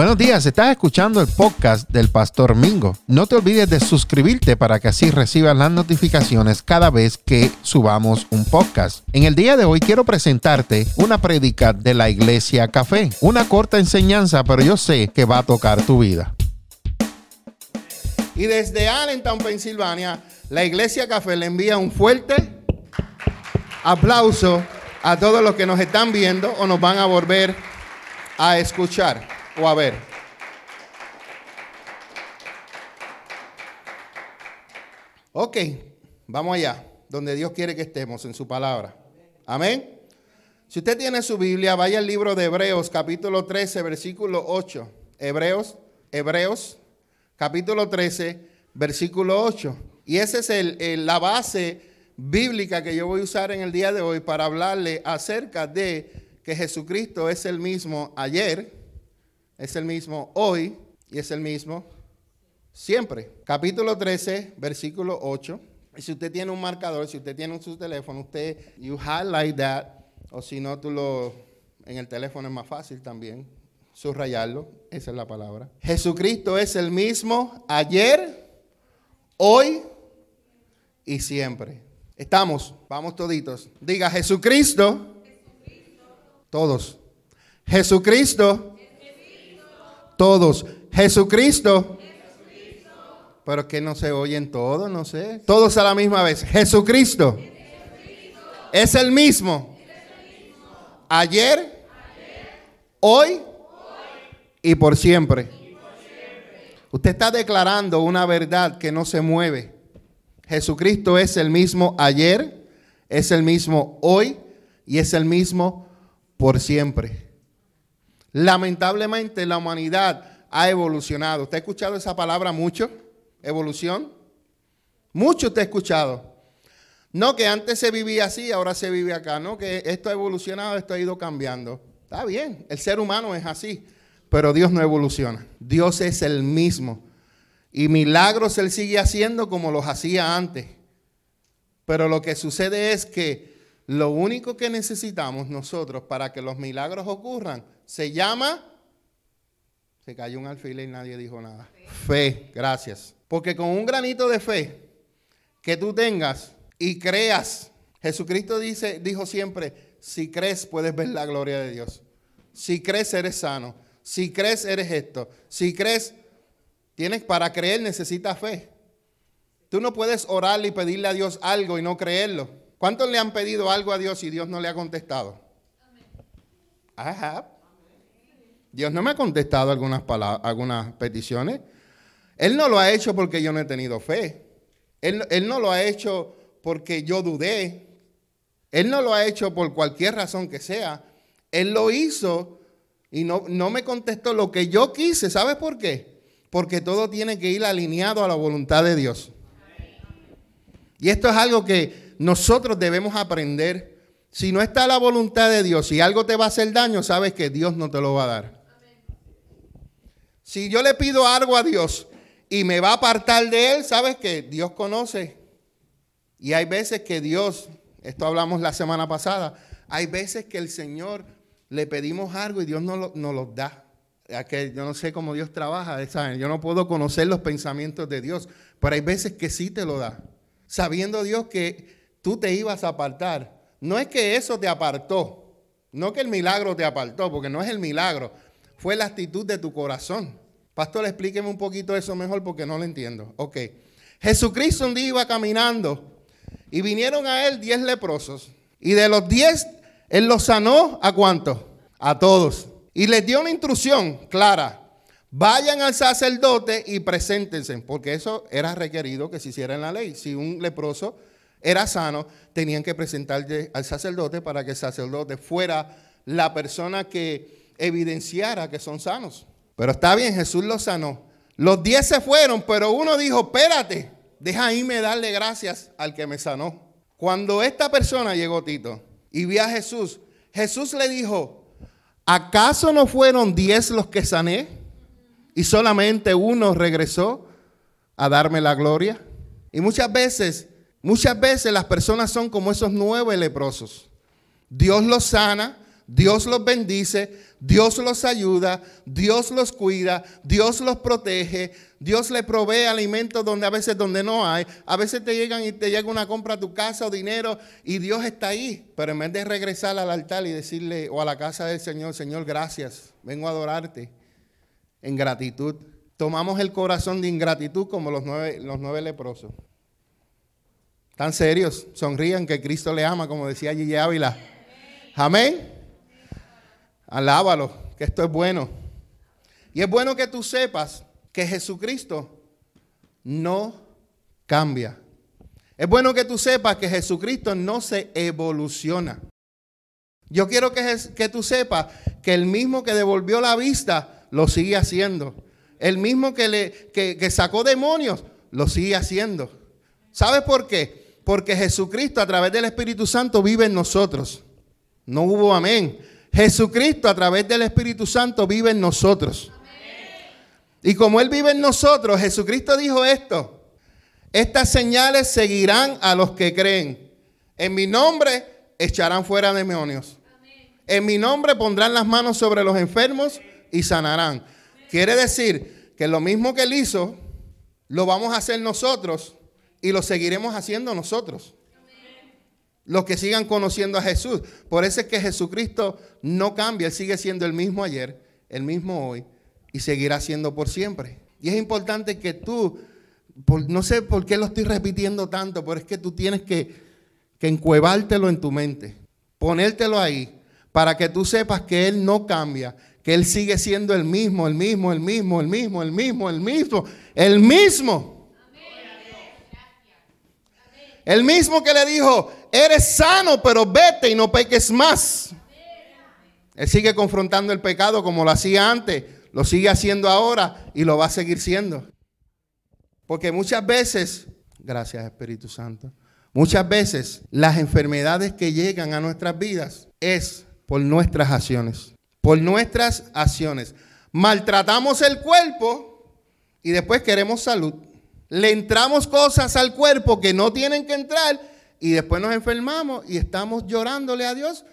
Buenos días, estás escuchando el podcast del Pastor Mingo. No te olvides de suscribirte para que así recibas las notificaciones cada vez que subamos un podcast. En el día de hoy quiero presentarte una prédica de la Iglesia Café. Una corta enseñanza, pero yo sé que va a tocar tu vida. Y desde Allentown, Pensilvania, la Iglesia Café le envía un fuerte aplauso a todos los que nos están viendo o nos van a volver a escuchar o a ver. Ok, vamos allá, donde Dios quiere que estemos en su palabra. Amén. Si usted tiene su Biblia, vaya al libro de Hebreos, capítulo 13, versículo 8. Hebreos, Hebreos, capítulo 13, versículo 8. Y esa es el, la base bíblica que yo voy a usar en el día de hoy para hablarle acerca de que Jesucristo es el mismo ayer, es el mismo hoy y es el mismo siempre. Capítulo 13, versículo 8. Y si usted tiene un marcador, si usted tiene su teléfono, usted, you highlight that, o si no, tú lo, en el teléfono es más fácil también, subrayarlo, esa es la palabra. Jesucristo es el mismo ayer, hoy y siempre. Estamos, vamos toditos. Diga Jesucristo. Jesucristo. Todos. Jesucristo todos. Jesucristo. Pero que no se oyen todos, no sé. Todos a la misma vez. Jesucristo. Es el mismo. Ayer, hoy y por siempre. Usted está declarando una verdad que no se mueve. Jesucristo es el mismo ayer, es el mismo hoy y es el mismo por siempre. Lamentablemente la humanidad ha evolucionado. ¿Usted ha escuchado esa palabra mucho? Evolución. Mucho usted ha escuchado. No que antes se vivía así, ahora se vive acá. No que esto ha evolucionado, esto ha ido cambiando. Está bien, el ser humano es así, pero Dios no evoluciona. Dios es el mismo. Y milagros Él sigue haciendo como los hacía antes. Pero lo que sucede es que lo único que necesitamos nosotros para que los milagros ocurran se llama, se cayó un alfiler y nadie dijo nada. Fe. gracias. Porque con un granito de fe que tú tengas y creas, Jesucristo dice, dijo siempre, si crees puedes ver la gloria de Dios. Si crees eres sano. Si crees eres esto. Si crees, tienes para creer necesitas fe. Tú no puedes orarle y pedirle a Dios algo y no creerlo. ¿Cuántos le han pedido algo a Dios y Dios no le ha contestado? Have. Dios no me ha contestado algunas, algunas peticiones. Él no lo ha hecho porque yo no he tenido fe. Él, no lo ha hecho porque yo dudé. Él no lo ha hecho por cualquier razón que sea. Él lo hizo y no, no me contestó lo que yo quise. ¿Sabes por qué? Porque todo tiene que ir alineado a la voluntad de Dios. Y esto es algo que nosotros debemos aprender. Si no está la voluntad de Dios y algo te va a hacer daño, sabes que Dios no te lo va a dar. Si yo le pido algo a Dios y me va a apartar de Él, sabes que Dios conoce. Y hay veces que Dios, esto hablamos la semana pasada, hay veces que el Señor le pedimos algo y Dios no lo, nos lo da. Yo no sé cómo Dios trabaja, ¿saben? yo no puedo conocer los pensamientos de Dios, pero hay veces que sí te lo da. Sabiendo Dios que tú te ibas a apartar. No es que eso te apartó, no que el milagro te apartó, porque no es el milagro, fue la actitud de tu corazón. Pastor, explíqueme un poquito eso mejor porque no lo entiendo. Ok. Jesucristo un día iba caminando y vinieron a él diez leprosos. Y de los diez, él los sanó a cuántos? A todos. Y les dio una instrucción clara. Vayan al sacerdote y preséntense, porque eso era requerido que se hiciera en la ley. Si un leproso era sano, tenían que presentarle al sacerdote para que el sacerdote fuera la persona que evidenciara que son sanos. Pero está bien, Jesús los sanó. Los diez se fueron, pero uno dijo, espérate, deja irme darle gracias al que me sanó. Cuando esta persona llegó, Tito, y vio a Jesús, Jesús le dijo, ¿acaso no fueron diez los que sané? Y solamente uno regresó a darme la gloria. Y muchas veces, muchas veces las personas son como esos nueve leprosos. Dios los sana, Dios los bendice, Dios los ayuda, Dios los cuida, Dios los protege, Dios le provee alimentos donde a veces donde no hay. A veces te llegan y te llega una compra a tu casa o dinero y Dios está ahí. Pero en vez de regresar al altar y decirle o a la casa del Señor, Señor, gracias, vengo a adorarte en gratitud. Tomamos el corazón de ingratitud como los nueve, los nueve leprosos. Tan serios, sonrían que Cristo le ama, como decía Gigi Ávila. Amén. Alábalo, que esto es bueno. Y es bueno que tú sepas que Jesucristo no cambia. Es bueno que tú sepas que Jesucristo no se evoluciona. Yo quiero que, que tú sepas que el mismo que devolvió la vista lo sigue haciendo. El mismo que, le, que sacó demonios lo sigue haciendo. ¿Sabes por qué? Porque Jesucristo a través del Espíritu Santo vive en nosotros. No hubo amén. Jesucristo a través del Espíritu Santo vive en nosotros. Y como Él vive en nosotros, Jesucristo dijo esto, estas señales seguirán a los que creen. En mi nombre echarán fuera demonios. En mi nombre pondrán las manos sobre los enfermos y sanarán. Quiere decir que lo mismo que Él hizo, lo vamos a hacer nosotros y lo seguiremos haciendo nosotros los que sigan conociendo a Jesús. Por eso es que Jesucristo no cambia, Él sigue siendo el mismo ayer, el mismo hoy y seguirá siendo por siempre. Y es importante que tú, no sé por qué lo estoy repitiendo tanto, pero es que tú tienes que, que encuevártelo en tu mente, ponértelo ahí, para que tú sepas que Él no cambia, que Él sigue siendo el mismo, el mismo, el mismo, el mismo, el mismo, el mismo, el mismo. El mismo que le dijo, eres sano, pero vete y no peques más. Él sigue confrontando el pecado como lo hacía antes, lo sigue haciendo ahora y lo va a seguir siendo. Porque muchas veces, gracias Espíritu Santo, muchas veces las enfermedades que llegan a nuestras vidas es por nuestras acciones, por nuestras acciones. Maltratamos el cuerpo y después queremos salud. Le entramos cosas al cuerpo que no tienen que entrar y después nos enfermamos y estamos llorándole a Dios.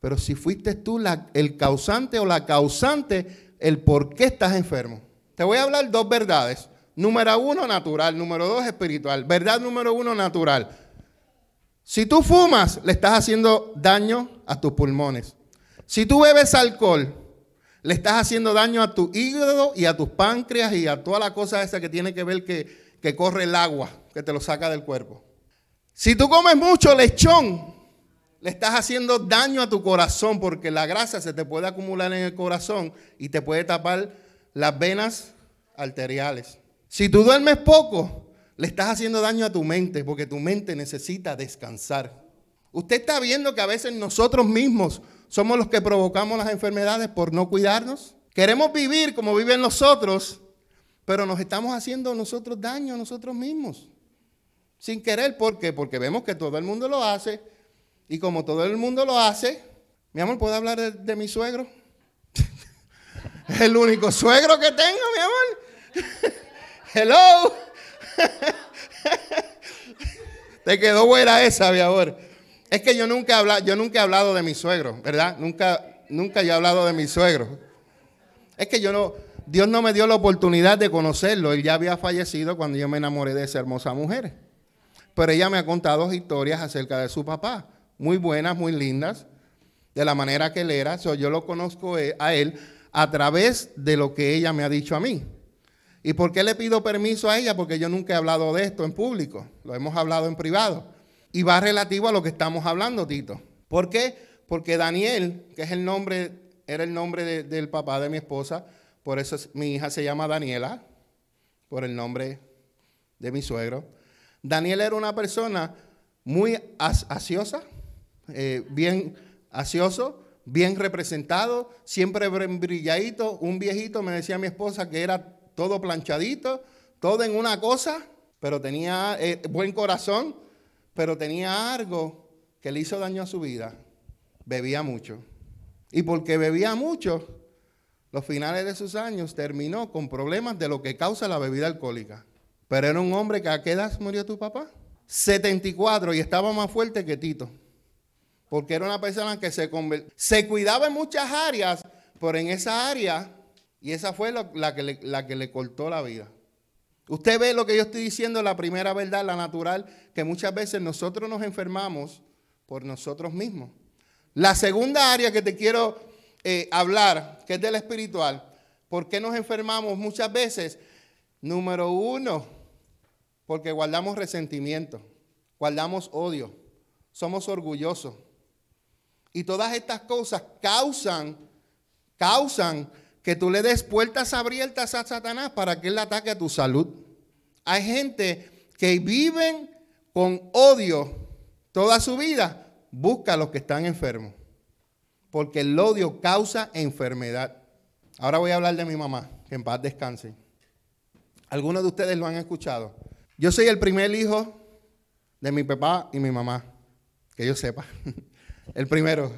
Pero si fuiste tú el causante o la causante, el por qué estás enfermo. Te voy a hablar dos verdades. Número uno, natural. Número dos, espiritual. Verdad número uno, natural. Si tú fumas, le estás haciendo daño a tus pulmones. Si tú bebes alcohol, le estás haciendo daño a tu hígado y a tus páncreas y a toda la cosa esa que tiene que ver que, que corre el agua, que te lo saca del cuerpo. Si tú comes mucho lechón, le estás haciendo daño a tu corazón porque la grasa se te puede acumular en el corazón y te puede tapar las venas arteriales. Si tú duermes poco, le estás haciendo daño a tu mente porque tu mente necesita descansar. Usted está viendo que a veces nosotros mismos somos los que provocamos las enfermedades por no cuidarnos. Queremos vivir como viven nosotros, pero nos estamos haciendo nosotros daño a nosotros mismos. Sin querer, ¿por qué? Porque vemos que todo el mundo lo hace. Y como todo el mundo lo hace, mi amor, ¿puedo hablar de, mi suegro? es el único suegro que tengo, mi amor. Hello. Te quedó buena esa, mi amor. Es que yo nunca, he hablado, yo nunca he hablado de mi suegro, ¿verdad? Nunca, nunca he hablado de mi suegro. Es que yo no, Dios no me dio la oportunidad de conocerlo. Él ya había fallecido cuando yo me enamoré de esa hermosa mujer pero ella me ha contado historias acerca de su papá, muy buenas, muy lindas, de la manera que él era. yo lo conozco e, a él a través de lo que ella me ha dicho a mí. ¿Y por qué le pido permiso a ella? Porque yo nunca he hablado de esto en público, lo hemos hablado en privado. Y va relativo a lo que estamos hablando, Tito. ¿Por qué? Porque Daniel, que es el nombre, era el nombre del papá de mi esposa, por eso mi hija se llama Daniela, por el nombre de mi suegro. Daniel era una persona muy asiosa, eh, bien asioso, bien representado, siempre brilladito. Un viejito me decía mi esposa que era todo planchadito, todo en una cosa, pero tenía eh, buen corazón, pero tenía algo que le hizo daño a su vida. Bebía mucho. Y porque bebía mucho, los finales de sus años terminó con problemas de lo que causa la bebida alcohólica. Pero era un hombre que a qué edad murió tu papá? 74 y estaba más fuerte que Tito. Porque era una persona que se, se cuidaba en muchas áreas, pero en esa área, y esa fue la, que le, la que le cortó la vida. Usted ve lo que yo estoy diciendo, la primera verdad, la natural, que muchas veces nosotros nos enfermamos por nosotros mismos. La segunda área que te quiero eh, hablar, que es de la espiritual, ¿por qué nos enfermamos muchas veces? Número uno, porque guardamos resentimiento, guardamos odio, somos orgullosos. Y todas estas cosas causan, causan que tú le des puertas abiertas a Satanás para que él ataque a tu salud. Hay gente que viven con odio toda su vida, busca a los que están enfermos, porque el odio causa enfermedad. Ahora voy a hablar de mi mamá, que en paz descanse. Algunos de ustedes lo han escuchado. Yo soy el primer hijo de mi papá y mi mamá, que yo sepa. El primero,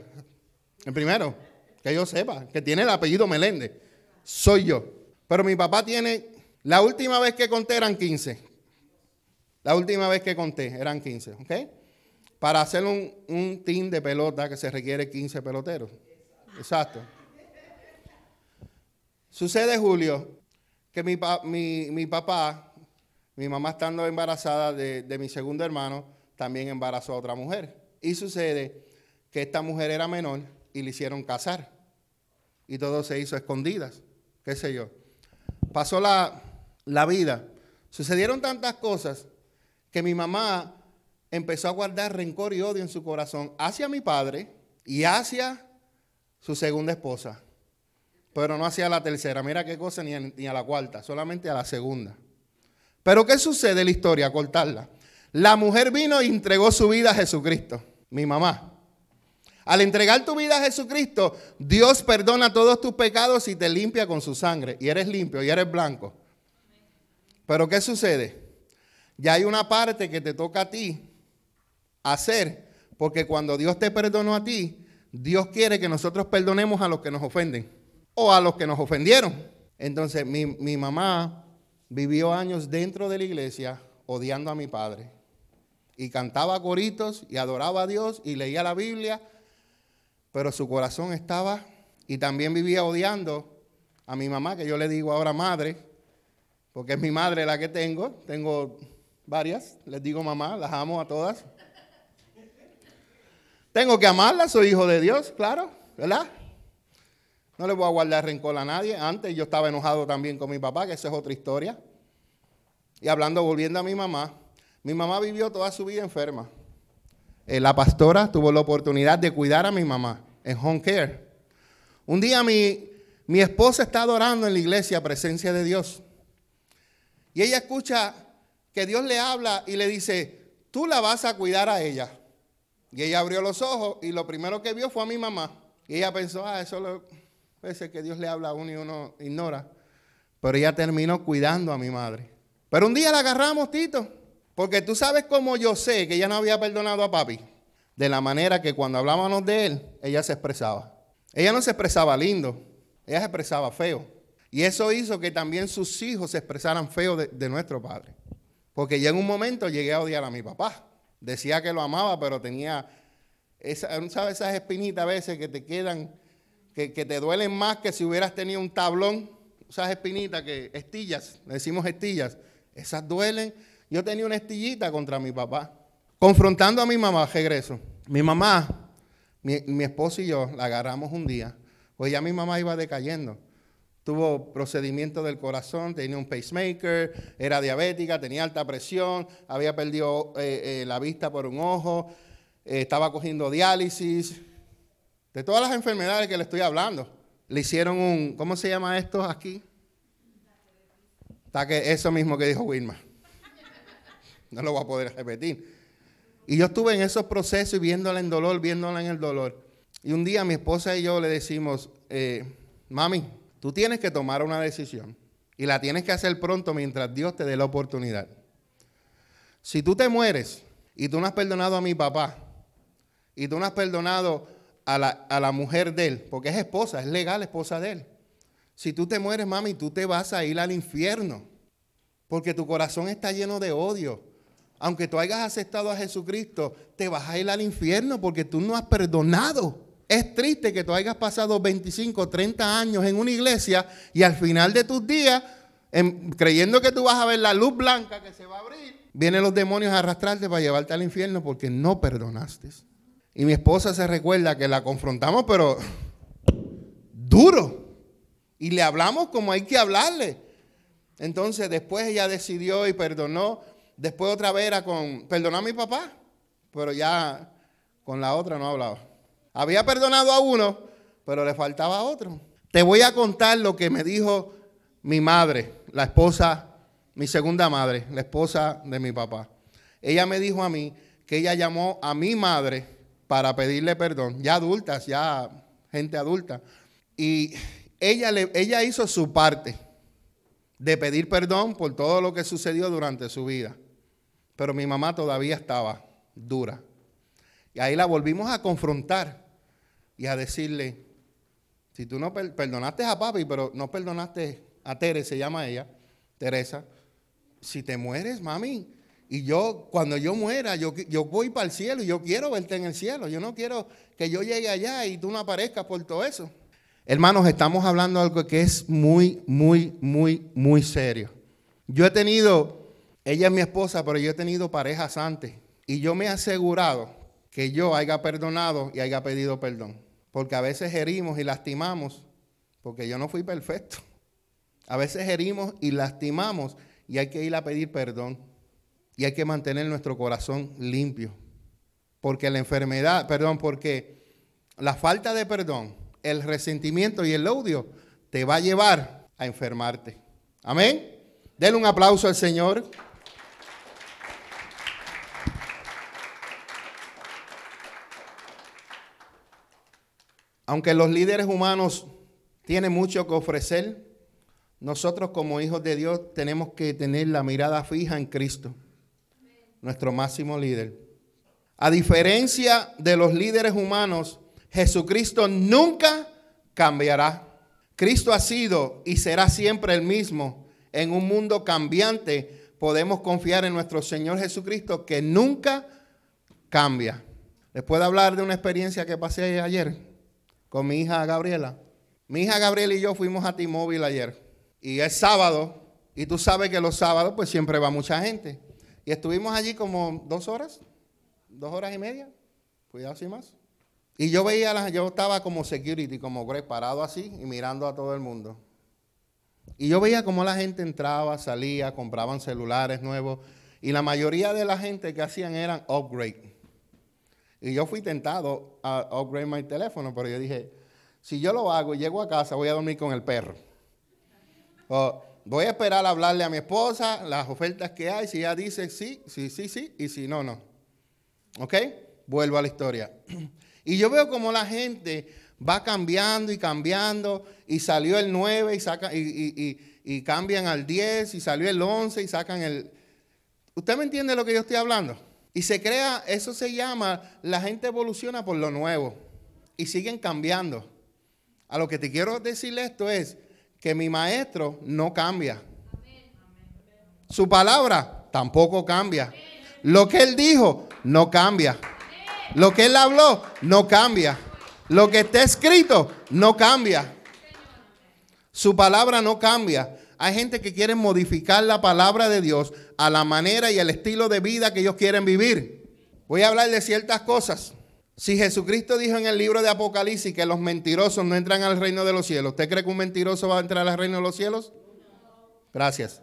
el primero, que yo sepa, que tiene el apellido Meléndez, soy yo. Pero mi papá tiene, la última vez que conté eran 15. La última vez que conté eran 15, ¿ok? Para hacer un, un team de pelota que se requiere 15 peloteros. Exacto. Sucede, Julio, que mi, mi, papá, mi mamá estando embarazada de, de mi segundo hermano, también embarazó a otra mujer. Y sucede que esta mujer era menor y le hicieron casar. Y todo se hizo a escondidas, qué sé yo. Pasó la, la vida. Sucedieron tantas cosas que mi mamá empezó a guardar rencor y odio en su corazón hacia mi padre y hacia su segunda esposa. Pero no hacia la tercera. Mira qué cosa, ni a, la cuarta, solamente a la segunda. Pero ¿qué sucede en la historia? Cortarla. La mujer vino y entregó su vida a Jesucristo, mi mamá. Al entregar tu vida a Jesucristo, Dios perdona todos tus pecados y te limpia con su sangre. Y eres limpio y eres blanco. Pero ¿qué sucede? Ya hay una parte que te toca a ti hacer, porque cuando Dios te perdonó a ti, Dios quiere que nosotros perdonemos a los que nos ofenden o a los que nos ofendieron. Entonces mi, mi mamá vivió años dentro de la iglesia odiando a mi padre. Y cantaba coritos y adoraba a Dios y leía la Biblia pero su corazón estaba y también vivía odiando a mi mamá, que yo le digo ahora madre, porque es mi madre la que tengo, tengo varias, les digo mamá, las amo a todas. Tengo que amarlas, soy hijo de Dios, claro, ¿verdad? No le voy a guardar rencor a nadie. Antes yo estaba enojado también con mi papá, que esa es otra historia. Y hablando, volviendo a mi mamá, mi mamá vivió toda su vida enferma. Eh, la pastora tuvo la oportunidad de cuidar a mi mamá en home care. Un día mi, mi esposa está adorando en la iglesia presencia de Dios. Y ella escucha que Dios le habla y le dice, tú la vas a cuidar a ella. Y ella abrió los ojos y lo primero que vio fue a mi mamá. Y ella pensó, ah, eso lo, ser que Dios le habla a uno y uno ignora. Pero ella terminó cuidando a mi madre. Pero un día la agarramos, Tito. Porque tú sabes cómo yo sé que ella no había perdonado a papi. De la manera que cuando hablábamos de él, ella se expresaba. Ella no se expresaba lindo, ella se expresaba feo. Y eso hizo que también sus hijos se expresaran feo de, nuestro padre. Porque ya en un momento llegué a odiar a mi papá. Decía que lo amaba, pero tenía. Esas espinitas a veces que te quedan, que, te duelen más que si hubieras tenido un tablón. Esas espinitas que, estillas, decimos estillas, esas duelen yo tenía una estillita contra mi papá. Confrontando a mi mamá, regreso. Mi mamá, mi, mi esposo y yo la agarramos un día, pues ya mi mamá iba decayendo. Tuvo procedimiento del corazón, tenía un pacemaker, era diabética, tenía alta presión, había perdido eh, eh, la vista por un ojo, eh, estaba cogiendo diálisis. De todas las enfermedades que le estoy hablando. Le hicieron un, ¿cómo se llama esto aquí? Eso mismo que dijo Wilma. No lo voy a poder repetir. Y yo estuve en esos procesos y viéndola en dolor, viéndola en el dolor. Y un día mi esposa y yo le decimos, mami, tú tienes que tomar una decisión y la tienes que hacer pronto mientras Dios te dé la oportunidad. Si tú te mueres y tú no has perdonado a mi papá y tú no has perdonado a la, a la mujer de él, porque es esposa, es legal esposa de él. Si tú te mueres, mami, tú te vas a ir al infierno porque tu corazón está lleno de odio aunque tú hayas aceptado a Jesucristo, te vas a ir al infierno porque tú no has perdonado. Es triste que tú hayas pasado 25, 30 años en una iglesia y al final de tus días, creyendo que tú vas a ver la luz blanca que se va a abrir, vienen los demonios a arrastrarte para llevarte al infierno porque no perdonaste. Y mi esposa se recuerda que la confrontamos, pero duro. Y le hablamos como hay que hablarle. Entonces después ella decidió y perdonó. Después otra vez era con, perdonó a mi papá, pero ya con la otra no hablaba. Había perdonado a uno, pero le faltaba a otro. Te voy a contar lo que me dijo mi madre, la esposa, mi segunda madre, la esposa de mi papá. Ella me dijo a mí que ella llamó a mi madre para pedirle perdón, ya adultas, ya gente adulta. Y ella, le, ella hizo su parte de pedir perdón por todo lo que sucedió durante su vida. Pero mi mamá todavía estaba dura. Y ahí la volvimos a confrontar y a decirle, si tú no perdonaste a papi, pero no perdonaste a Tere, se llama ella, Teresa, si te mueres, mami, y yo, cuando yo muera, yo, yo voy para el cielo y yo quiero verte en el cielo. Yo no quiero que yo llegue allá y tú no aparezcas por todo eso. Hermanos, estamos hablando de algo que es muy, muy, muy, muy serio. Yo he tenido, ella es mi esposa, pero yo he tenido parejas antes. Y yo me he asegurado que yo haya perdonado y haya pedido perdón. Porque a veces herimos y lastimamos, porque yo no fui perfecto. A veces herimos y lastimamos y hay que ir a pedir perdón. Y hay que mantener nuestro corazón limpio. Porque la enfermedad, perdón, porque la falta de perdón, el resentimiento y el odio te va a llevar a enfermarte. Amén. Denle un aplauso al Señor. Aunque los líderes humanos tienen mucho que ofrecer, nosotros como hijos de Dios tenemos que tener la mirada fija en Cristo, nuestro máximo líder. A diferencia de los líderes humanos, Jesucristo nunca cambiará. Cristo ha sido y será siempre el mismo. En un mundo cambiante podemos confiar en nuestro Señor Jesucristo que nunca cambia. ¿Les puedo hablar de una experiencia que pasé ayer? Con mi hija Gabriela. Mi hija Gabriela y yo fuimos a T-Mobile ayer. Y es sábado. Y tú sabes que los sábados pues siempre va mucha gente. Y estuvimos allí como dos horas. Dos horas y media. Cuidado sin más. Y yo veía, yo estaba como security, como parado así y mirando a todo el mundo. Y yo veía cómo la gente entraba, salía, compraban celulares nuevos. Y la mayoría de la gente que hacían eran upgrade. Y yo fui tentado a upgrade mi teléfono, pero yo dije, si yo lo hago y llego a casa, voy a dormir con el perro. O voy a esperar a hablarle a mi esposa las ofertas que hay. Si ella dice sí, sí, sí, sí, y si no, no. ¿Ok? Vuelvo a la historia. Y yo veo como la gente va cambiando y cambiando, y salió el 9 y, saca, y, y cambian al 10, y salió el 11 y sacan el... ¿Usted me entiende lo que yo estoy hablando? Y se crea, eso se llama, la gente evoluciona por lo nuevo y siguen cambiando. A lo que te quiero decir esto es que mi maestro no cambia. Su palabra tampoco cambia. Lo que él dijo no cambia. Lo que él habló no cambia. Lo que está escrito no cambia. Su palabra no cambia. Hay gente que quiere modificar la palabra de Dios a la manera y el estilo de vida que ellos quieren vivir. Voy a hablar de ciertas cosas. Si Jesucristo dijo en el libro de Apocalipsis que los mentirosos no entran al reino de los cielos, ¿usted cree que un mentiroso va a entrar al reino de los cielos? Gracias.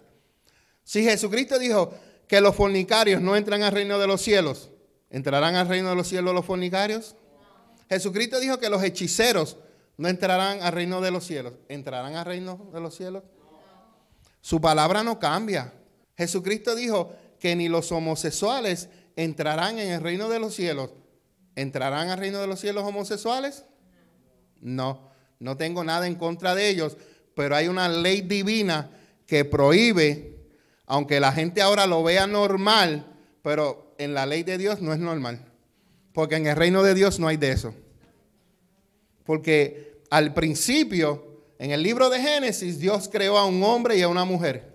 Si Jesucristo dijo que los fornicarios no entran al reino de los cielos, ¿entrarán al reino de los cielos los fornicarios? Jesucristo dijo que los hechiceros no entrarán al reino de los cielos. ¿Entrarán al reino de los cielos? Su palabra no cambia. Jesucristo dijo que ni los homosexuales entrarán en el reino de los cielos. ¿Entrarán al reino de los cielos homosexuales? No, no tengo nada en contra de ellos, pero hay una ley divina que prohíbe, aunque la gente ahora lo vea normal, pero en la ley de Dios no es normal. Porque en el reino de Dios no hay de eso. Porque al principio en el libro de Génesis, Dios creó a un hombre y a una mujer.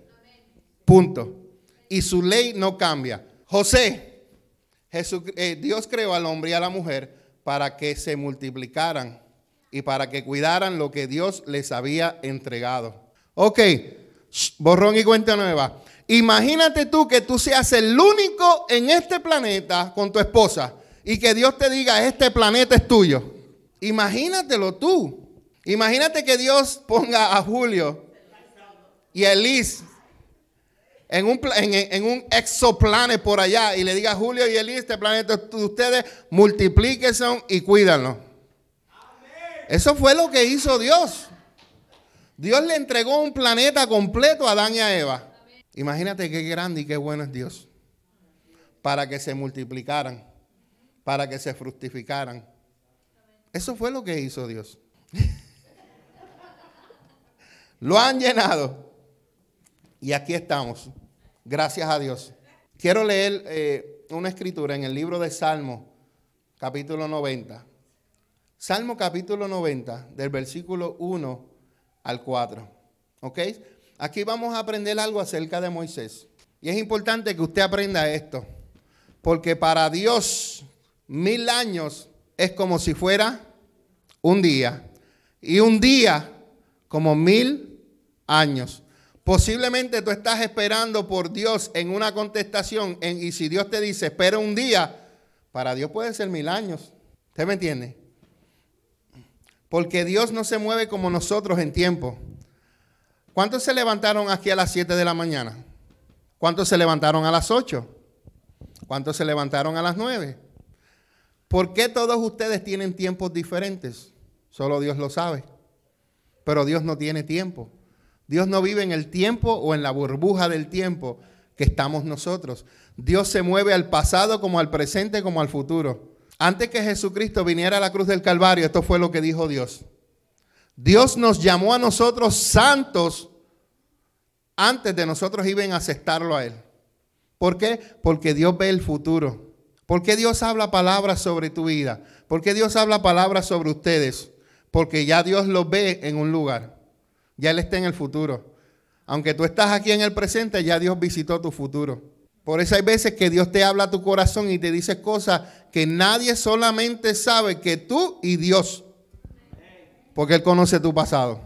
Punto. Y su ley no cambia. José, eh, Dios creó al hombre y a la mujer para que se multiplicaran y para que cuidaran lo que Dios les había entregado. Ok, borrón y cuenta nueva. Imagínate tú que tú seas el único en este planeta con tu esposa y que Dios te diga, este planeta es tuyo. Imagínatelo tú. Imagínate que Dios ponga a Julio y a Elis en un, en, un exoplanet por allá y le diga a Julio y Elis, este planeta de ustedes, multiplíquense y cuídanlo. Eso fue lo que hizo Dios. Dios le entregó un planeta completo a Adán y a Eva. Imagínate qué grande y qué bueno es Dios. Para que se multiplicaran, para que se fructificaran. Eso fue lo que hizo Dios. Lo han llenado. Y aquí estamos. Gracias a Dios. Quiero leer eh, una escritura en el libro de Salmo, capítulo 90. Salmo capítulo 90, del versículo 1 al 4. ¿Ok? Aquí vamos a aprender algo acerca de Moisés. Y es importante que usted aprenda esto. Porque para Dios mil años es como si fuera un día. Y un día como mil años. Posiblemente tú estás esperando por Dios en una contestación. y si Dios te dice, espera un día, para Dios puede ser mil años. ¿Usted me entiende? Porque Dios no se mueve como nosotros en tiempo. ¿Cuántos se levantaron aquí a las 7 de la mañana? ¿Cuántos se levantaron a las 8? ¿Cuántos se levantaron a las 9? ¿Por qué todos ustedes tienen tiempos diferentes? Solo Dios lo sabe. Pero Dios no tiene tiempo. Dios no vive en el tiempo o en la burbuja del tiempo que estamos nosotros. Dios se mueve al pasado como al presente como al futuro. Antes que Jesucristo viniera a la cruz del Calvario, esto fue lo que dijo Dios. Dios nos llamó a nosotros santos antes de nosotros iban a aceptarlo a Él. ¿Por qué? Porque Dios ve el futuro. ¿Por qué Dios habla palabras sobre tu vida? ¿Por qué Dios habla palabras sobre ustedes? Porque ya Dios los ve en un lugar. Ya Él está en el futuro. Aunque tú estás aquí en el presente, ya Dios visitó tu futuro. Por eso hay veces que Dios te habla a tu corazón y te dice cosas que nadie solamente sabe que tú y Dios. Porque Él conoce tu pasado.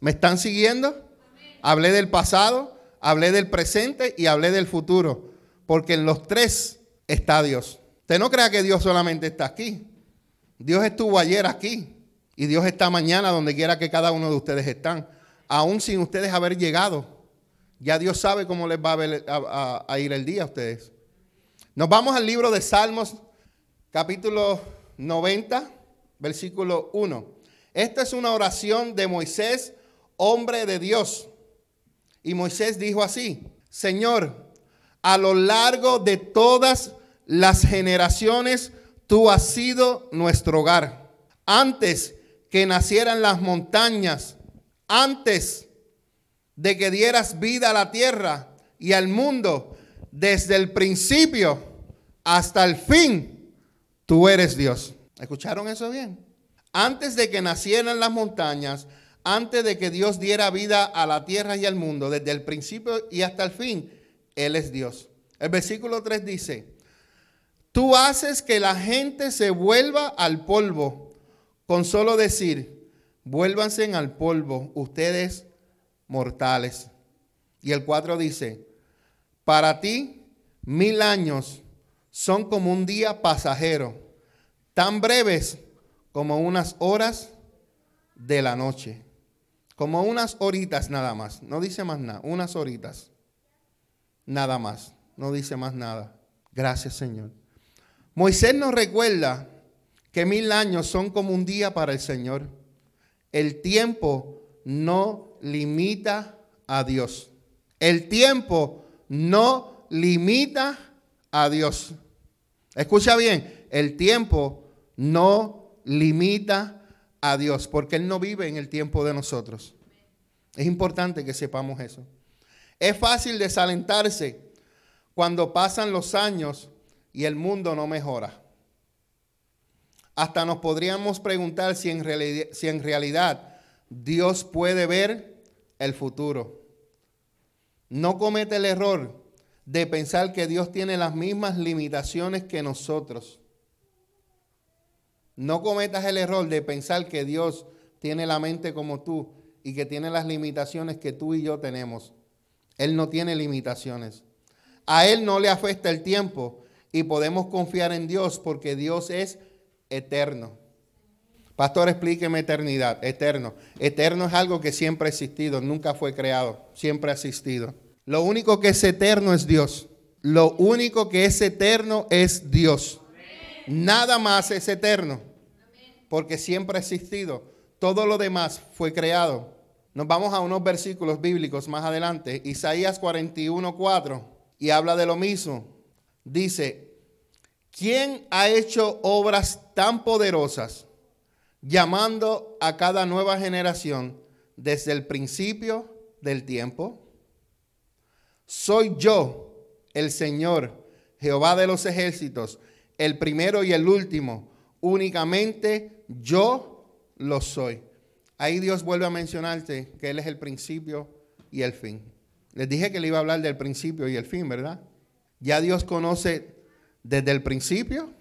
¿Me están siguiendo? Hablé del pasado, hablé del presente y hablé del futuro. Porque en los tres está Dios. Usted no crea que Dios solamente está aquí. Dios estuvo ayer aquí. Y Dios está mañana donde quiera que cada uno de ustedes están. Aún sin ustedes haber llegado. Ya Dios sabe cómo les va a, ir el día a ustedes. Nos vamos al libro de Salmos, capítulo 90, versículo 1. Esta es una oración de Moisés, hombre de Dios. Y Moisés dijo así, Señor, a lo largo de todas las generaciones, tú has sido nuestro hogar. Antes que nacieran las montañas, antes de que dieras vida a la tierra y al mundo desde el principio hasta el fin, tú eres Dios. ¿Escucharon eso bien? Antes de que nacieran las montañas, antes de que Dios diera vida a la tierra y al mundo, desde el principio y hasta el fin, Él es Dios. El versículo 3 dice, tú haces que la gente se vuelva al polvo, con solo decir, vuélvanse al polvo, ustedes mortales. Y el 4 dice, para ti mil años son como un día pasajero, tan breves como unas horas de la noche, como unas horitas nada más, no dice más nada, unas horitas, nada más, no dice más nada. Gracias Señor. Moisés nos recuerda que mil años son como un día para el Señor. El tiempo no limita a Dios. El tiempo no limita a Dios. Escucha bien, el tiempo no limita a Dios, porque Él no vive en el tiempo de nosotros. Es importante que sepamos eso. Es fácil desalentarse cuando pasan los años y el mundo no mejora. Hasta nos podríamos preguntar si en, realidad, Dios puede ver el futuro. No comete el error de pensar que Dios tiene las mismas limitaciones que nosotros. No cometas el error de pensar que Dios tiene la mente como tú y que tiene las limitaciones que tú y yo tenemos. Él no tiene limitaciones. A Él no le afecta el tiempo y podemos confiar en Dios porque Dios es eterno. Pastor, explíqueme eternidad, eterno. Eterno es algo que siempre ha existido, nunca fue creado, siempre ha existido. Lo único que es eterno es Dios. Lo único que es eterno es Dios. Nada más es eterno, porque siempre ha existido. Todo lo demás fue creado. Nos vamos a unos versículos bíblicos más adelante. Isaías 41, 4. Y habla de lo mismo. Dice, ¿quién ha hecho obras tan poderosas, llamando a cada nueva generación desde el principio del tiempo? Soy yo, el Señor, Jehová de los ejércitos, el primero y el último. Únicamente yo lo soy. Ahí Dios vuelve a mencionarte que Él es el principio y el fin. Les dije que le iba a hablar del principio y el fin, ¿verdad? Ya Dios conoce desde el principio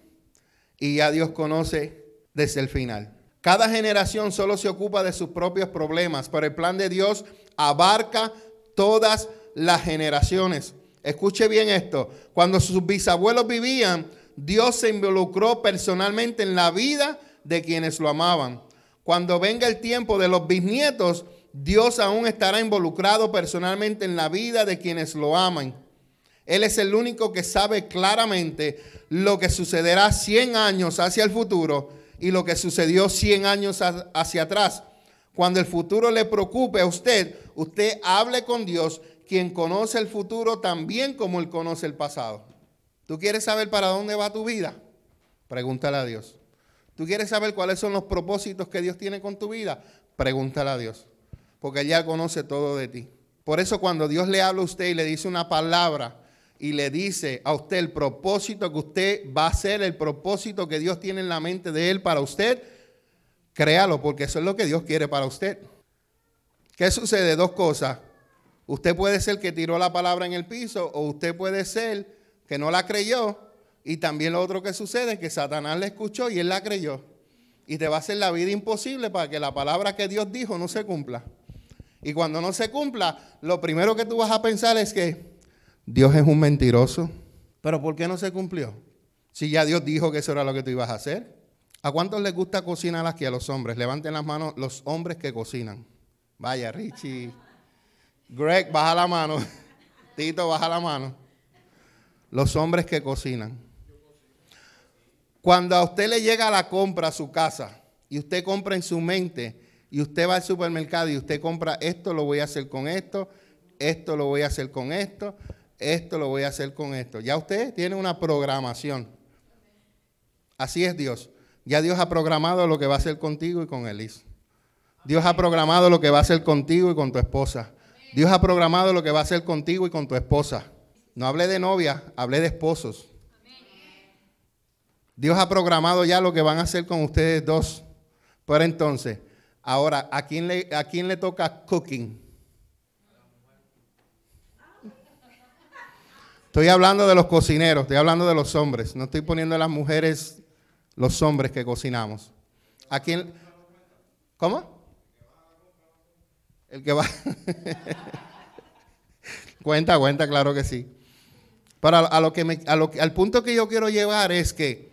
y ya Dios conoce desde el final. Cada generación solo se ocupa de sus propios problemas, pero el plan de Dios abarca todas las generaciones. Escuche bien esto. Cuando sus bisabuelos vivían, Dios se involucró personalmente en la vida de quienes lo amaban. Cuando venga el tiempo de los bisnietos, Dios aún estará involucrado personalmente en la vida de quienes lo aman. Él es el único que sabe claramente lo que sucederá 100 años hacia el futuro y lo que sucedió 100 años hacia atrás. Cuando el futuro le preocupe a usted, usted hable con Dios, quien conoce el futuro también como él conoce el pasado. ¿Tú quieres saber para dónde va tu vida? Pregúntale a Dios. ¿Tú quieres saber cuáles son los propósitos que Dios tiene con tu vida? Pregúntale a Dios, porque Él ya conoce todo de ti. Por eso cuando Dios le habla a usted y le dice una palabra y le dice a usted el propósito que usted va a hacer, el propósito que Dios tiene en la mente de Él para usted, créalo, porque eso es lo que Dios quiere para usted. ¿Qué sucede? Dos cosas. Usted puede ser que tiró la palabra en el piso o usted puede ser que no la creyó y también lo otro que sucede es que Satanás la escuchó y él la creyó. Y te va a hacer la vida imposible para que la palabra que Dios dijo no se cumpla. Y cuando no se cumpla, lo primero que tú vas a pensar es que Dios es un mentiroso. Pero ¿por qué no se cumplió? Si ya Dios dijo que eso era lo que tú ibas a hacer. ¿A cuántos les gusta cocinar aquí a los hombres? Levanten las manos los hombres que cocinan. Vaya, Richie. Greg, baja la mano. Tito, baja la mano. Los hombres que cocinan. Cuando a usted le llega la compra a su casa y usted compra en su mente y usted va al supermercado y usted compra esto, lo voy a hacer con esto, esto lo voy a hacer con esto, esto lo voy a hacer con esto. Ya usted tiene una programación. Así es Dios. Ya Dios ha programado lo que va a hacer contigo y con Elis. Dios ha programado lo que va a hacer contigo y con tu esposa. Dios ha programado lo que va a hacer contigo y con tu esposa. No hablé de novia, hablé de esposos. Dios ha programado ya lo que van a hacer con ustedes dos. Pero entonces, ahora, ¿a quién le, a quién le toca cooking? Estoy hablando de los cocineros, estoy hablando de los hombres. No estoy poniendo a las mujeres, los hombres que cocinamos. ¿A quién? ¿Cómo? El que va. cuenta, cuenta, claro que sí. Pero a, lo que me, a lo, al punto que yo quiero llevar es que,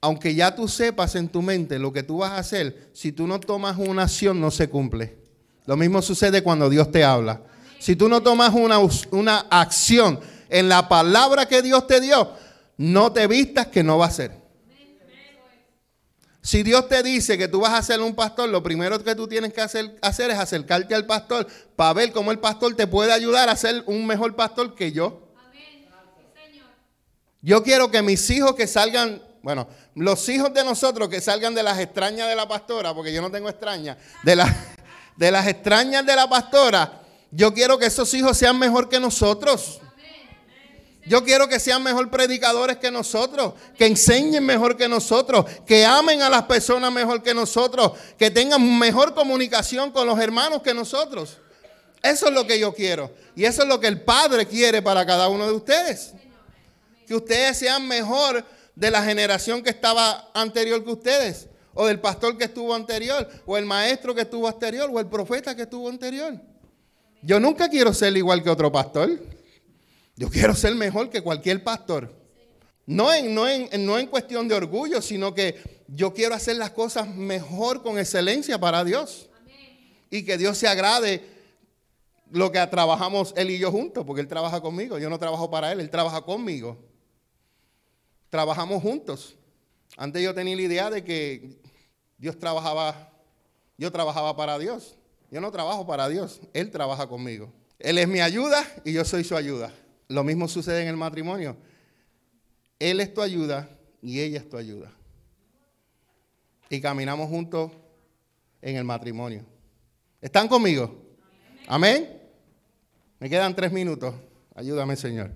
aunque ya tú sepas en tu mente lo que tú vas a hacer, si tú no tomas una acción, no se cumple. Lo mismo sucede cuando Dios te habla. Si tú no tomas una, una acción en la palabra que Dios te dio, no te vistas que no va a ser. Si Dios te dice que tú vas a ser un pastor, lo primero que tú tienes que hacer, hacer es acercarte al pastor para ver cómo el pastor te puede ayudar a ser un mejor pastor que yo. Yo quiero que mis hijos que salgan, bueno, los hijos de nosotros que salgan de las extrañas de la pastora, porque yo no tengo extrañas, de, de las extrañas de la pastora, yo quiero que esos hijos sean mejor que nosotros. Yo quiero que sean mejor predicadores que nosotros, que enseñen mejor que nosotros, que amen a las personas mejor que nosotros, que tengan mejor comunicación con los hermanos que nosotros. Eso es lo que yo quiero. Y eso es lo que el Padre quiere para cada uno de ustedes. Que ustedes sean mejor de la generación que estaba anterior que ustedes. O del pastor que estuvo anterior. O el maestro que estuvo anterior. O el profeta que estuvo anterior. Yo nunca quiero ser igual que otro pastor. Yo quiero ser mejor que cualquier pastor. No en, no, en, no en cuestión de orgullo, sino que yo quiero hacer las cosas mejor con excelencia para Dios. Y que Dios se agrade lo que trabajamos él y yo juntos, porque él trabaja conmigo. Yo no trabajo para él, él trabaja conmigo. Trabajamos juntos. Antes yo tenía la idea de que Dios trabajaba, yo trabajaba para Dios. Yo no trabajo para Dios, Él trabaja conmigo. Él es mi ayuda y yo soy su ayuda. Lo mismo sucede en el matrimonio. Él es tu ayuda y ella es tu ayuda. Y caminamos juntos en el matrimonio. ¿Están conmigo? Amén. Me quedan tres minutos. Ayúdame, Señor.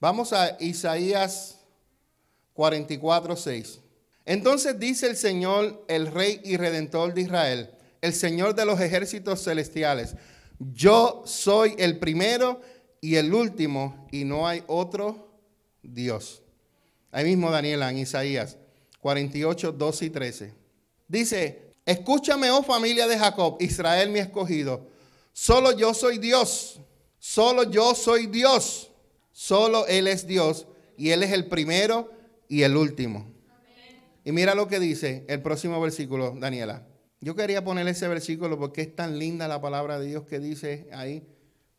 Vamos a Isaías 44, 6. Entonces dice el Señor, el Rey y Redentor de Israel, el Señor de los ejércitos celestiales, yo soy el primero y el último y no hay otro Dios. Ahí mismo Daniela en Isaías 48, 12 y 13. Dice, escúchame, oh familia de Jacob, Israel mi escogido. Solo yo soy Dios. Solo yo soy Dios. Solo Él es Dios. Y Él es el primero y el último. Y mira lo que dice el próximo versículo, Daniela. Yo quería poner ese versículo porque es tan linda la palabra de Dios que dice ahí.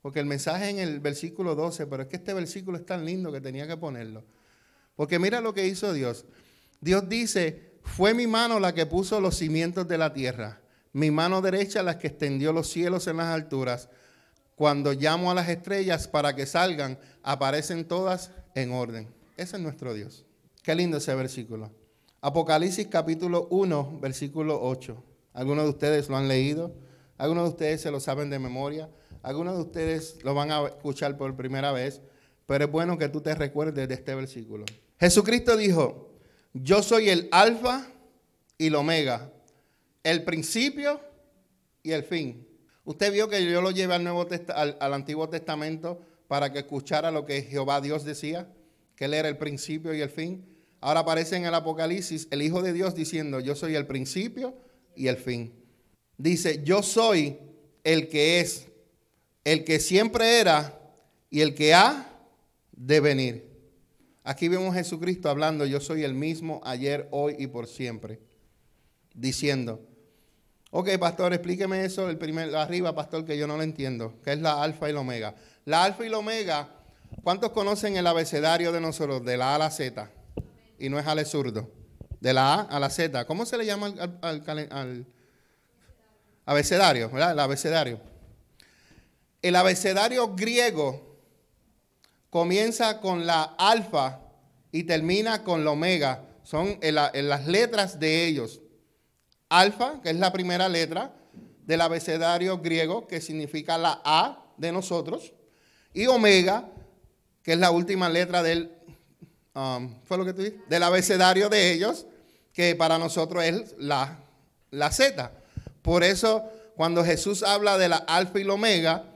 Porque el mensaje en el versículo 12, pero es que este versículo es tan lindo que tenía que ponerlo. Porque mira lo que hizo Dios. Dios dice, fue mi mano la que puso los cimientos de la tierra, mi mano derecha la que extendió los cielos en las alturas. Cuando llamo a las estrellas para que salgan, aparecen todas en orden. Ese es nuestro Dios. Qué lindo ese versículo. Apocalipsis capítulo 1, versículo 8. Algunos de ustedes lo han leído, algunos de ustedes se lo saben de memoria, algunos de ustedes lo van a escuchar por primera vez, pero es bueno que tú te recuerdes de este versículo. Jesucristo dijo, yo soy el alfa y el omega, el principio y el fin. Usted vio que yo lo llevé al, Nuevo al, al Antiguo Testamento para que escuchara lo que Jehová Dios decía, que Él era el principio y el fin. Ahora aparece en el Apocalipsis el Hijo de Dios diciendo, yo soy el principio y el fin. Dice, yo soy el que es, el que siempre era y el que ha de venir. Aquí vemos a Jesucristo hablando, yo soy el mismo ayer, hoy y por siempre. Diciendo, ok, pastor, explíqueme eso, el primer, arriba, pastor, que yo no lo entiendo, que es la alfa y la omega. La alfa y la omega, ¿cuántos conocen el abecedario de nosotros, de la A a la Z? Y no es ale zurdo de la A a la Z. ¿Cómo se le llama al, abecedario? ¿verdad? El abecedario. El abecedario griego comienza con la alfa y termina con la omega. Son las letras de ellos. Alfa, que es la primera letra del abecedario griego, que significa la A de nosotros. Y omega, que es la última letra del, um, ¿fue lo que? Del abecedario de ellos, que para nosotros es la, la Z. Por eso, cuando Jesús habla de la alfa y la omega,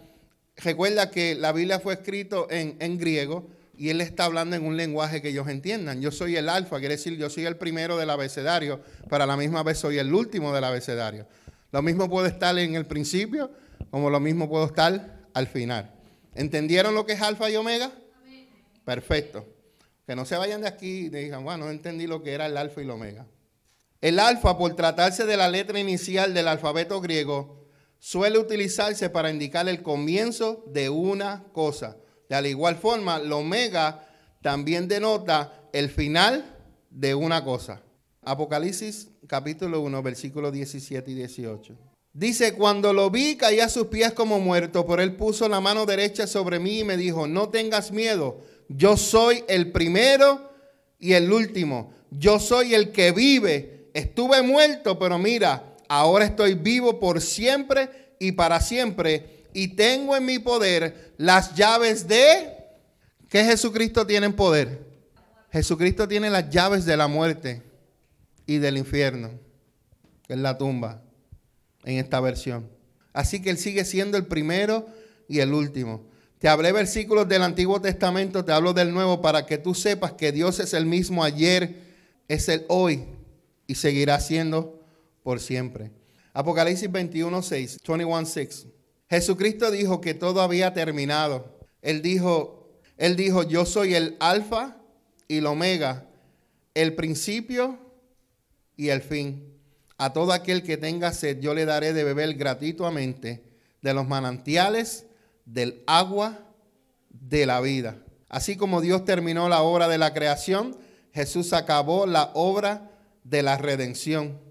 recuerda que la Biblia fue escrito en, en, griego y él está hablando en un lenguaje que ellos entiendan. Yo soy el alfa, quiere decir yo soy el primero del abecedario, pero a la misma vez soy el último del abecedario. Lo mismo puede estar en el principio, como lo mismo puedo estar al final. ¿Entendieron lo que es alfa y omega? Perfecto. Que no se vayan de aquí y digan, bueno, no entendí lo que era el alfa y el omega. El alfa, por tratarse de la letra inicial del alfabeto griego, suele utilizarse para indicar el comienzo de una cosa. De la igual forma, el omega también denota el final de una cosa. Apocalipsis capítulo 1, versículos 17 y 18. Dice, cuando lo vi caí a sus pies como muerto, pero él puso la mano derecha sobre mí y me dijo, no tengas miedo yo soy el primero y el último. Yo soy el que vive. Estuve muerto, pero mira, ahora estoy vivo por siempre y para siempre. Y tengo en mi poder las llaves de... ¿Qué Jesucristo tiene en poder? Jesucristo tiene las llaves de la muerte y del infierno, que es la tumba, en esta versión. Así que Él sigue siendo el primero y el último. Te hablé versículos del Antiguo Testamento, te hablo del Nuevo para que tú sepas que Dios es el mismo ayer, es el hoy y seguirá siendo por siempre. Apocalipsis 21, 6, 21, 6. Jesucristo dijo que todo había terminado. Él dijo, él dijo, yo soy el alfa y el omega, el principio y el fin. A todo aquel que tenga sed, yo le daré de beber gratuitamente de los manantiales del agua de la vida. Así como Dios terminó la obra de la creación, Jesús acabó la obra de la redención.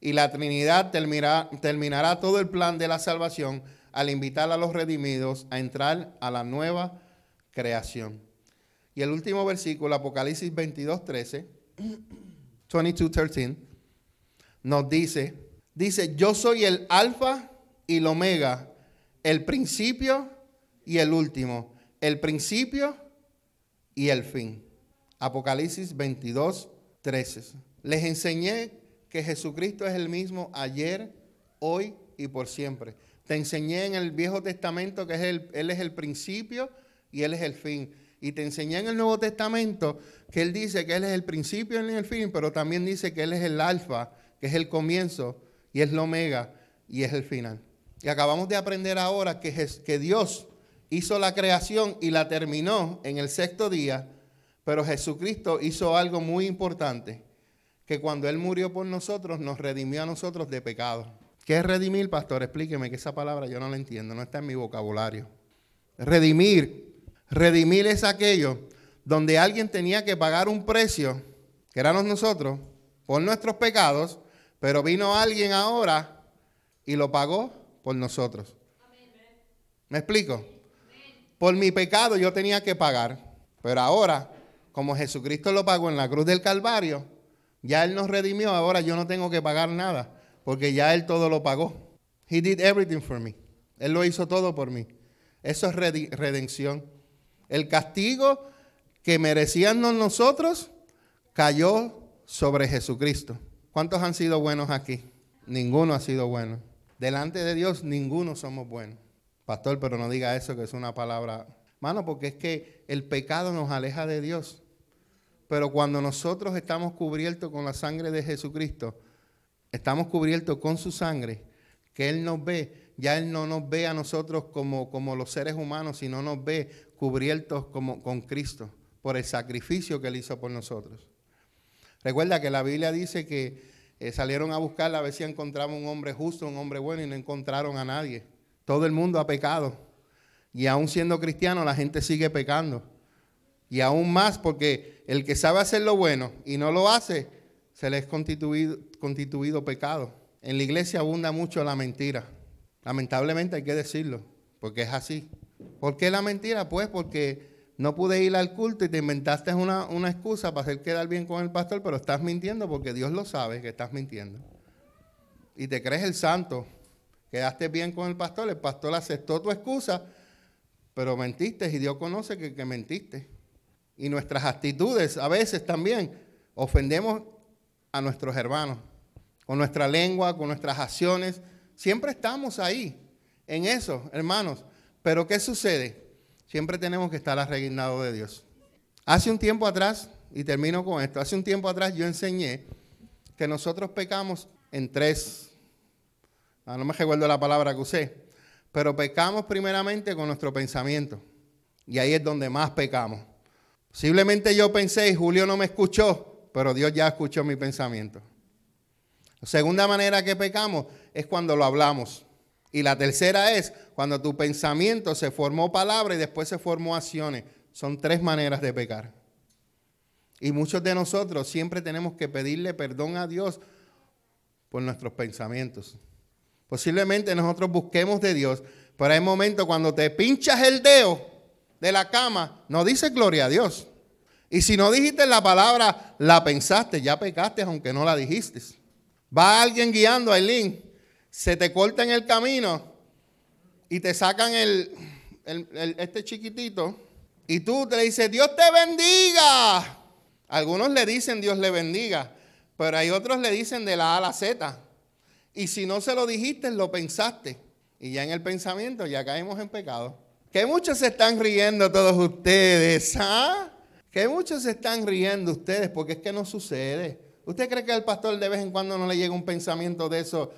Y la Trinidad terminará, todo el plan de la salvación al invitar a los redimidos a entrar a la nueva creación. Y el último versículo, Apocalipsis 22, 13, 22, 13, nos dice, dice, yo soy el alfa y el omega, el principio y el último, el principio y el fin. Apocalipsis 22, 13. Les enseñé que Jesucristo es el mismo ayer, hoy y por siempre. Te enseñé en el Viejo Testamento que Él es el principio y Él es el fin. Y te enseñé en el Nuevo Testamento que Él dice que Él es el principio y el fin, pero también dice que Él es el alfa, que es el comienzo, y es el omega, y es el final. Y acabamos de aprender ahora que Dios hizo la creación y la terminó en el sexto día, pero Jesucristo hizo algo muy importante, que cuando Él murió por nosotros, nos redimió a nosotros de pecado. ¿Qué es redimir, pastor? Explíqueme que esa palabra yo no la entiendo, no está en mi vocabulario. Redimir, redimir es aquello donde alguien tenía que pagar un precio, que éramos nosotros, por nuestros pecados, pero vino alguien ahora y lo pagó por nosotros. ¿Me explico? Por mi pecado yo tenía que pagar, pero ahora, como Jesucristo lo pagó en la cruz del Calvario, ya Él nos redimió, ahora yo no tengo que pagar nada, porque ya Él todo lo pagó. He did everything for me. Él lo hizo todo por mí. Eso es redención. El castigo que merecíamos nosotros cayó sobre Jesucristo. ¿Cuántos han sido buenos aquí? Ninguno ha sido bueno. Delante de Dios, ninguno somos buenos. Pastor, pero no diga eso, que es una palabra. Mano, porque es que el pecado nos aleja de Dios. Pero cuando nosotros estamos cubiertos con la sangre de Jesucristo, estamos cubiertos con su sangre, que Él nos ve, ya Él no nos ve a nosotros como, como los seres humanos, sino nos ve cubiertos como, con Cristo por el sacrificio que Él hizo por nosotros. Recuerda que la Biblia dice que eh, salieron a buscar a ver si encontraban un hombre justo, un hombre bueno, y no encontraron a nadie. Todo el mundo ha pecado. Y aún siendo cristiano, la gente sigue pecando. Y aún más porque el que sabe hacer lo bueno y no lo hace, se le es constituido, pecado. En la iglesia abunda mucho la mentira. Lamentablemente hay que decirlo, porque es así. ¿Por qué la mentira? Pues porque no pude ir al culto y te inventaste una, excusa para hacer quedar bien con el pastor, pero estás mintiendo porque Dios lo sabe que estás mintiendo. Y te crees el santo. Quedaste bien con el pastor, el pastor aceptó tu excusa, pero mentiste y Dios conoce que, que mentiste. Y nuestras actitudes a veces también ofendemos a nuestros hermanos. Con nuestra lengua, con nuestras acciones. Siempre estamos ahí, en eso, hermanos. Pero ¿qué sucede? siempre tenemos que estar arreguinados de Dios. Hace un tiempo atrás, y termino con esto, hace un tiempo atrás yo enseñé que nosotros pecamos en tres, ah, no me recuerdo la palabra que usé, pero pecamos primeramente con nuestro pensamiento. Y ahí es donde más pecamos. Posiblemente yo pensé y Julio no me escuchó, pero Dios ya escuchó mi pensamiento. La segunda manera que pecamos es cuando lo hablamos. Y la tercera es cuando tu pensamiento se formó palabra y después se formó acciones. Son tres maneras de pecar. Y muchos de nosotros siempre tenemos que pedirle perdón a Dios por nuestros pensamientos. Posiblemente nosotros busquemos de Dios, pero hay momentos cuando te pinchas el dedo de la cama, no dices gloria a Dios. Y si no dijiste la palabra, la pensaste, ya pecaste aunque no la dijiste. Va alguien guiando a Aileen se te corta en el camino y te sacan el, este chiquitito y tú te le dices, Dios te bendiga. Algunos le dicen Dios le bendiga, pero hay otros le dicen de la A a la Z. Y si no se lo dijiste, lo pensaste. Y ya en el pensamiento ya caemos en pecado. Que muchos se están riendo todos ustedes, ¿ah? Que muchos se están riendo ustedes porque es que no sucede. ¿Usted cree que al pastor de vez en cuando no le llega un pensamiento de eso?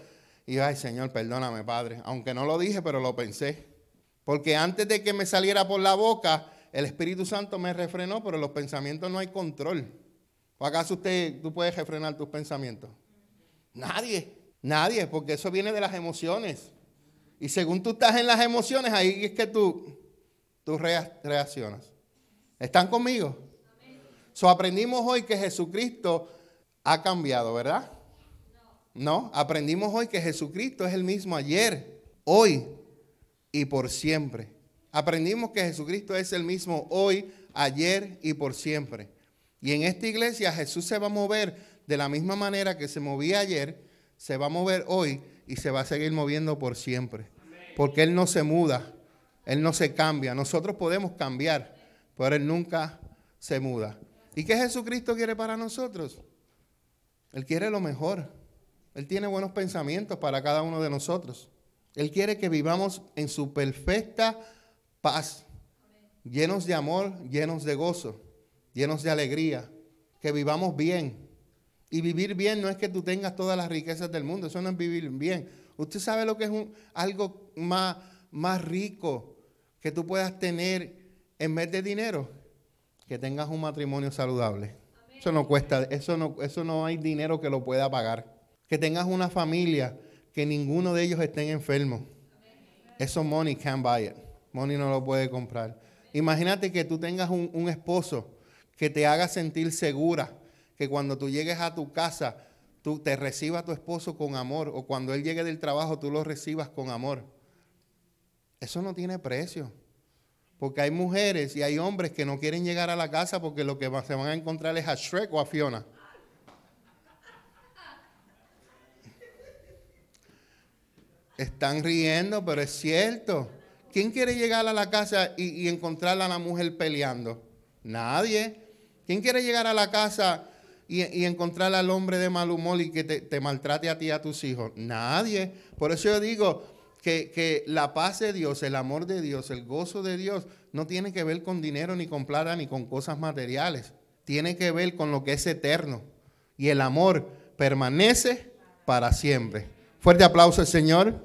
Y ay, Señor, perdóname, Padre. Aunque no lo dije, pero lo pensé. Porque antes de que me saliera por la boca, el Espíritu Santo me refrenó, pero los pensamientos no hay control. ¿O acaso usted, tú puedes refrenar tus pensamientos? Nadie, nadie, porque eso viene de las emociones. Y según tú estás en las emociones, ahí es que tú, tú reaccionas. ¿Están conmigo? So aprendimos hoy que Jesucristo ha cambiado, ¿verdad? No, aprendimos hoy que Jesucristo es el mismo ayer, hoy y por siempre. Aprendimos que Jesucristo es el mismo hoy, ayer y por siempre. Y en esta iglesia Jesús se va a mover de la misma manera que se movía ayer, se va a mover hoy y se va a seguir moviendo por siempre. Porque Él no se muda, Él no se cambia. Nosotros podemos cambiar, pero Él nunca se muda. ¿Y qué Jesucristo quiere para nosotros? Él quiere lo mejor. Él tiene buenos pensamientos para cada uno de nosotros. Él quiere que vivamos en su perfecta paz, llenos de amor, llenos de gozo, llenos de alegría, que vivamos bien. Y vivir bien no es que tú tengas todas las riquezas del mundo, eso no es vivir bien. Usted sabe lo que es algo más, más rico que tú puedas tener en vez de dinero, que tengas un matrimonio saludable. Eso no cuesta, eso no, eso no hay dinero que lo pueda pagar. Que tengas una familia, que ninguno de ellos estén enfermos. Eso money can't buy it. Money no lo puede comprar. Imagínate que tú tengas un, esposo que te haga sentir segura, que cuando tú llegues a tu casa, tú te reciba a tu esposo con amor, o cuando él llegue del trabajo, tú lo recibas con amor. Eso no tiene precio. Porque hay mujeres y hay hombres que no quieren llegar a la casa porque lo que se van a encontrar es a Shrek o a Fiona. Están riendo, pero es cierto. ¿Quién quiere llegar a la casa y, encontrar a la mujer peleando? Nadie. ¿Quién quiere llegar a la casa y, encontrar al hombre de mal humor y que te, maltrate a ti y a tus hijos? Nadie. Por eso yo digo que, que la paz de Dios, el amor de Dios, el gozo de Dios no tiene que ver con dinero, ni con plata, ni con cosas materiales. Tiene que ver con lo que es eterno. Y el amor permanece para siempre. Fuerte aplauso al Señor.